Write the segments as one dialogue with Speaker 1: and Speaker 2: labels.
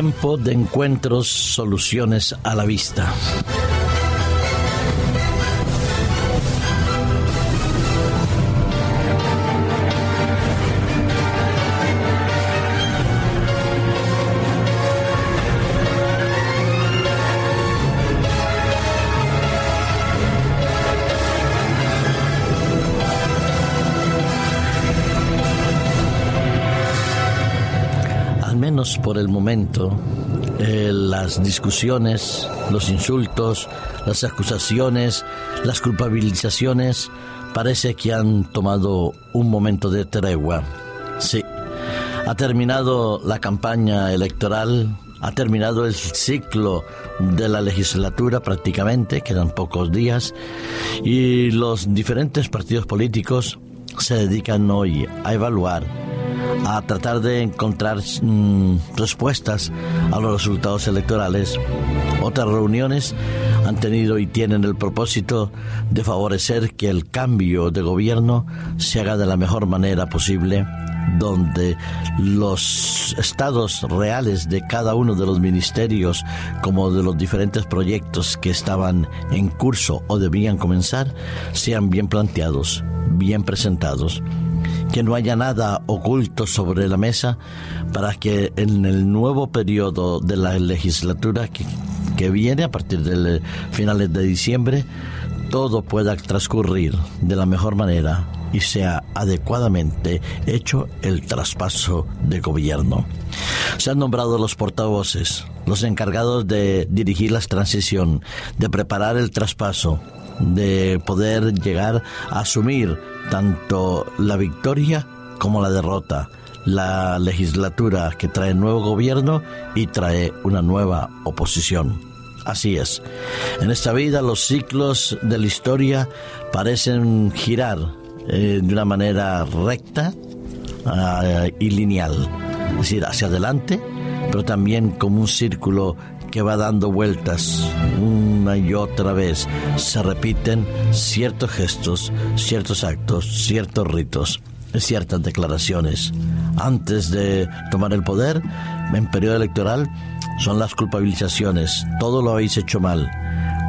Speaker 1: Tiempo de encuentros, soluciones a la vista. Por el momento, eh, las discusiones, los insultos, las acusaciones, las culpabilizaciones, parece que han tomado un momento de tregua. Sí, ha terminado la campaña electoral, ha terminado el ciclo de la legislatura prácticamente, quedan pocos días, y los diferentes partidos políticos se dedican hoy a evaluar a tratar de encontrar mm, respuestas a los resultados electorales. Otras reuniones han tenido y tienen el propósito de favorecer que el cambio de gobierno se haga de la mejor manera posible donde los estados reales de cada uno de los ministerios, como de los diferentes proyectos que estaban en curso o debían comenzar, sean bien planteados, bien presentados que no haya nada oculto sobre la mesa para que en el nuevo periodo de la legislatura que, viene a partir de finales de diciembre todo pueda transcurrir de la mejor manera y sea adecuadamente hecho el traspaso de gobierno. Se han nombrado los portavoces, los encargados de dirigir la transición, de preparar el traspaso, de poder llegar a asumir tanto la victoria como la derrota, la legislatura que trae nuevo gobierno y trae una nueva oposición. Así es. En esta vida los ciclos de la historia parecen girar eh, de una manera recta ah, y lineal, es decir, hacia adelante, pero también como un círculo que va dando vueltas una y otra vez. Se repiten ciertos gestos, ciertos actos, ciertos ritos, ciertas declaraciones. Antes de tomar el poder, en periodo electoral, son las culpabilizaciones. Todo lo habéis hecho mal.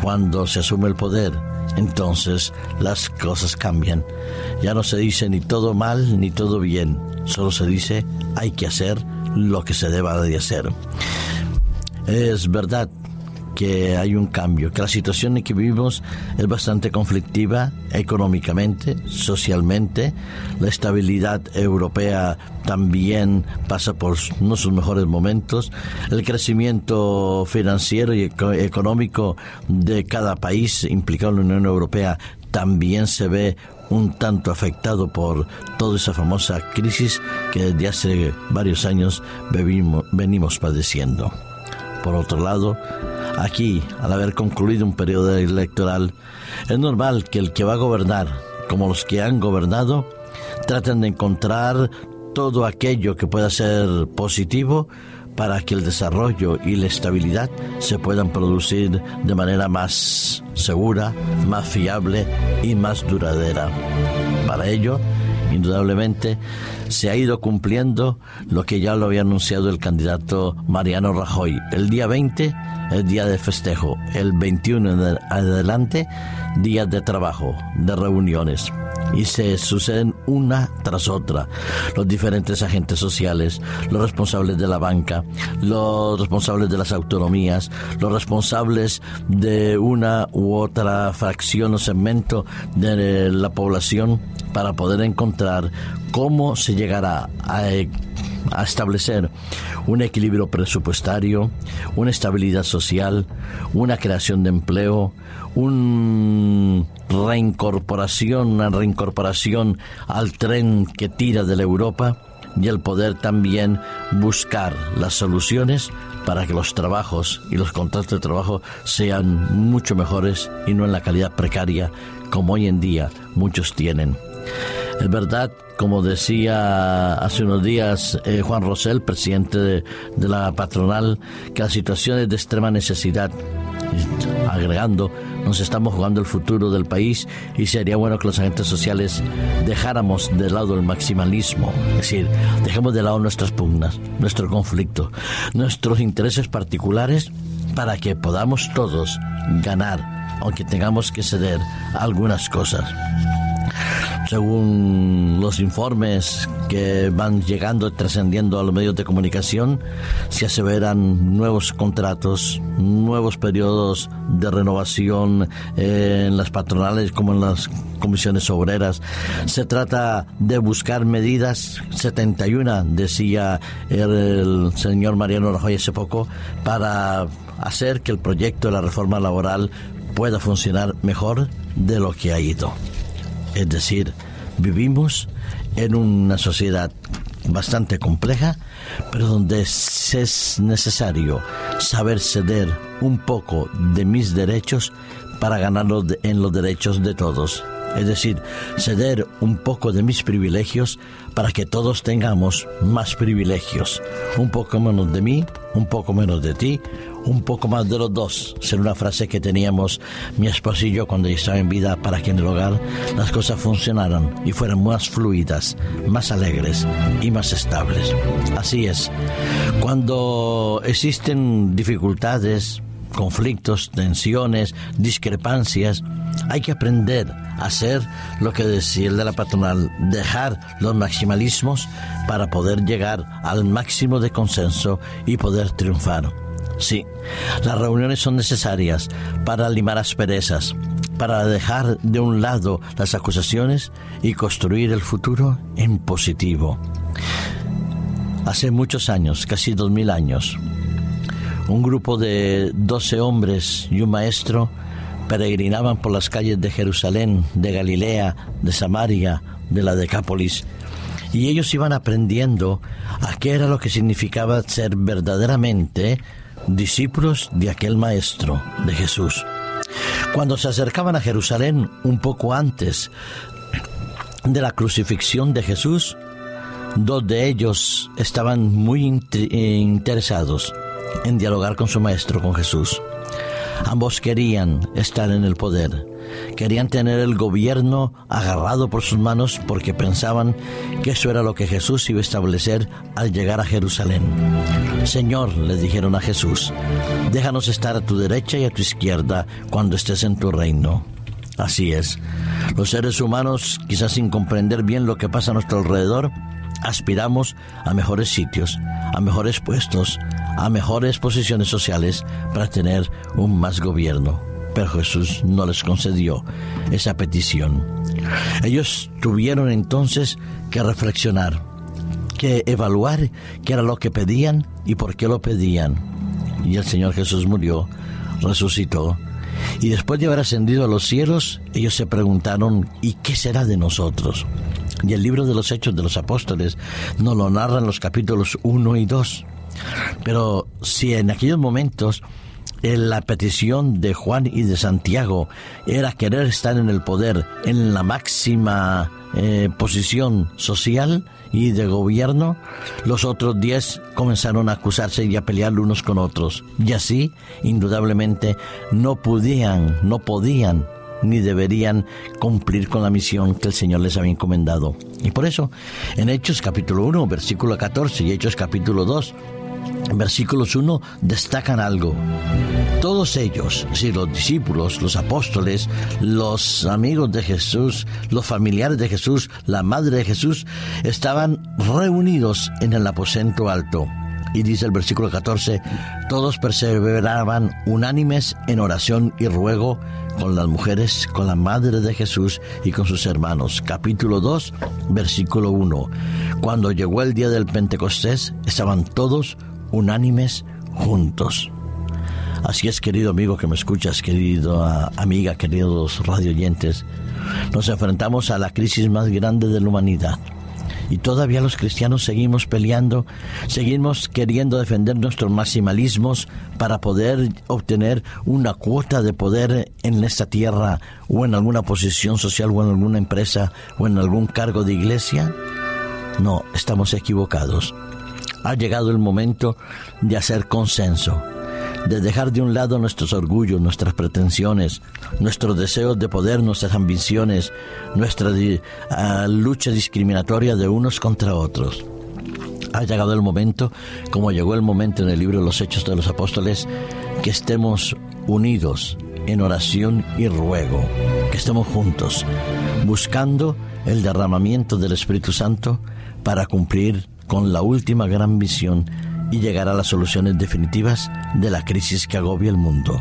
Speaker 1: Cuando se asume el poder, entonces las cosas cambian. Ya no se dice ni todo mal ni todo bien. Solo se dice hay que hacer lo que se deba de hacer. Es verdad que hay un cambio, que la situación en que vivimos es bastante conflictiva económicamente, socialmente. La estabilidad europea también pasa por no sus mejores momentos. El crecimiento financiero y económico de cada país implicado en la Unión Europea también se ve un tanto afectado por toda esa famosa crisis que desde hace varios años venimos padeciendo. Por otro lado, aquí, al haber concluido un periodo electoral, es normal que el que va a gobernar, como los que han gobernado, traten de encontrar todo aquello que pueda ser positivo para que el desarrollo y la estabilidad se puedan producir de manera más segura, más fiable y más duradera. Para ello, indudablemente se ha ido cumpliendo lo que ya lo había anunciado el candidato Mariano Rajoy. El día 20 es día de festejo, el 21 en adelante días de trabajo, de reuniones y se suceden una tras otra. Los diferentes agentes sociales, los responsables de la banca, los responsables de las autonomías, los responsables de una u otra fracción o segmento de la población para poder encontrar cómo se llegará a a establecer un equilibrio presupuestario, una estabilidad social, una creación de empleo, una reincorporación, una reincorporación al tren que tira de la Europa y el poder también buscar las soluciones para que los trabajos y los contratos de trabajo sean mucho mejores y no en la calidad precaria como hoy en día muchos tienen. Es verdad, como decía hace unos días eh, Juan Rosell, presidente de, la patronal, que la situación es de extrema necesidad. segregando, nos estamos jugando el futuro del país y sería bueno que los agentes sociales dejáramos de lado el maximalismo, es decir, dejemos de lado nuestras pugnas, nuestro conflicto, nuestros intereses particulares para que podamos todos ganar, aunque tengamos que ceder algunas cosas según los informes que van llegando y trascendiendo a los medios de comunicación, se aseveran nuevos contratos, nuevos periodos de renovación eh, en las patronales como en las comisiones obreras. Se trata de buscar medidas, 71 decía el señor Mariano Rajoy hace poco, para hacer que el proyecto de la reforma laboral pueda funcionar mejor de lo que ha ido. Es decir, vivimos en una sociedad bastante compleja, pero donde es necesario saber ceder un poco de mis derechos para ganarlos en los derechos de todos. Es decir, ceder un poco de mis privilegios para que todos tengamos más privilegios. Un poco menos de mí, un poco menos de ti, un poco más de los dos. Será una frase que teníamos mi esposo y yo cuando estaba en vida para que en el hogar las cosas funcionaran y fueran más fluidas, más alegres y más estables. Así es. Cuando existen dificultades, conflictos, tensiones, discrepancias, hay que aprender a hacer lo que decía el de la patronal, dejar los maximalismos para poder llegar al máximo de consenso y poder triunfar. Sí, las reuniones son necesarias para limar asperezas, para dejar de un lado las acusaciones y construir el futuro en positivo. Hace muchos años, casi dos mil años, un grupo de doce hombres y un maestro peregrinaban por las calles de Jerusalén, de Galilea, de Samaria, de la Decápolis, y ellos iban aprendiendo a qué era lo que significaba ser verdaderamente discípulos de aquel Maestro, de Jesús. Cuando se acercaban a Jerusalén un poco antes de la crucifixión de Jesús, dos de ellos estaban muy eh, interesados en dialogar con su Maestro, con Jesús. Ambos querían estar en el poder, querían tener el gobierno agarrado por sus manos porque pensaban que eso era lo que Jesús iba a establecer al llegar a Jerusalén. Señor, le dijeron a Jesús, déjanos estar a tu derecha y a tu izquierda cuando estés en tu reino. Así es, los seres humanos, quizás sin comprender bien lo que pasa a nuestro alrededor, aspiramos a mejores sitios, a mejores puestos, a mejores posiciones sociales para tener un más gobierno. Pero Jesús no les concedió esa petición. Ellos tuvieron entonces que reflexionar, que evaluar qué era lo que pedían y por qué lo pedían. Y el Señor Jesús murió, resucitó, y después de haber ascendido a los cielos, ellos se preguntaron, ¿y qué será de nosotros? Y el libro de los Hechos de los Apóstoles nos lo narran los capítulos 1 y 2. Pero si en aquellos momentos la petición de Juan y de Santiago era querer estar en el poder, en la máxima eh, posición social y de gobierno, los otros diez comenzaron a acusarse y a pelear unos con otros. Y así, indudablemente, no podían, no podían ni deberían cumplir con la misión que el Señor les había encomendado. Y por eso, en Hechos capítulo 1, versículo 14 y Hechos capítulo 2, versículos 1 destacan algo. Todos ellos, si los discípulos, los apóstoles, los amigos de Jesús, los familiares de Jesús, la madre de Jesús, estaban reunidos en el aposento alto. Y dice el versículo 14, todos perseveraban unánimes en oración y ruego con las mujeres, con la madre de Jesús y con sus hermanos. Capítulo 2, versículo 1. Cuando llegó el día del Pentecostés, estaban todos unánimes juntos. Así es, querido amigo que me escuchas, querido amiga, queridos radioyentes, nos enfrentamos a la crisis más grande de la humanidad. Y todavía los cristianos seguimos peleando, seguimos queriendo defender nuestros maximalismos para poder obtener una cuota de poder en esta tierra o en alguna posición social o en alguna empresa o en algún cargo de iglesia. No, estamos equivocados ha llegado el momento de hacer consenso, de dejar de un lado nuestros orgullos, nuestras pretensiones, nuestros deseos de poder, nuestras ambiciones, nuestra ah, lucha discriminatoria de unos contra otros. Ha llegado el momento, como llegó el momento en el libro de los Hechos de los Apóstoles, que estemos unidos en oración y ruego, que estemos juntos, buscando el derramamiento del Espíritu Santo para cumplir con la última gran visión y llegar a las soluciones definitivas de la crisis que agobia el mundo.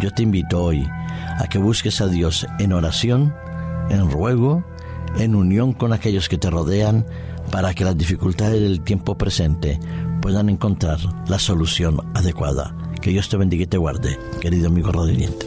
Speaker 1: Yo te invito hoy a que busques a Dios en oración, en ruego, en unión con aquellos que te rodean, para que las dificultades del tiempo presente puedan encontrar la solución adecuada. Que Dios te bendiga y te guarde, querido amigo rodillente.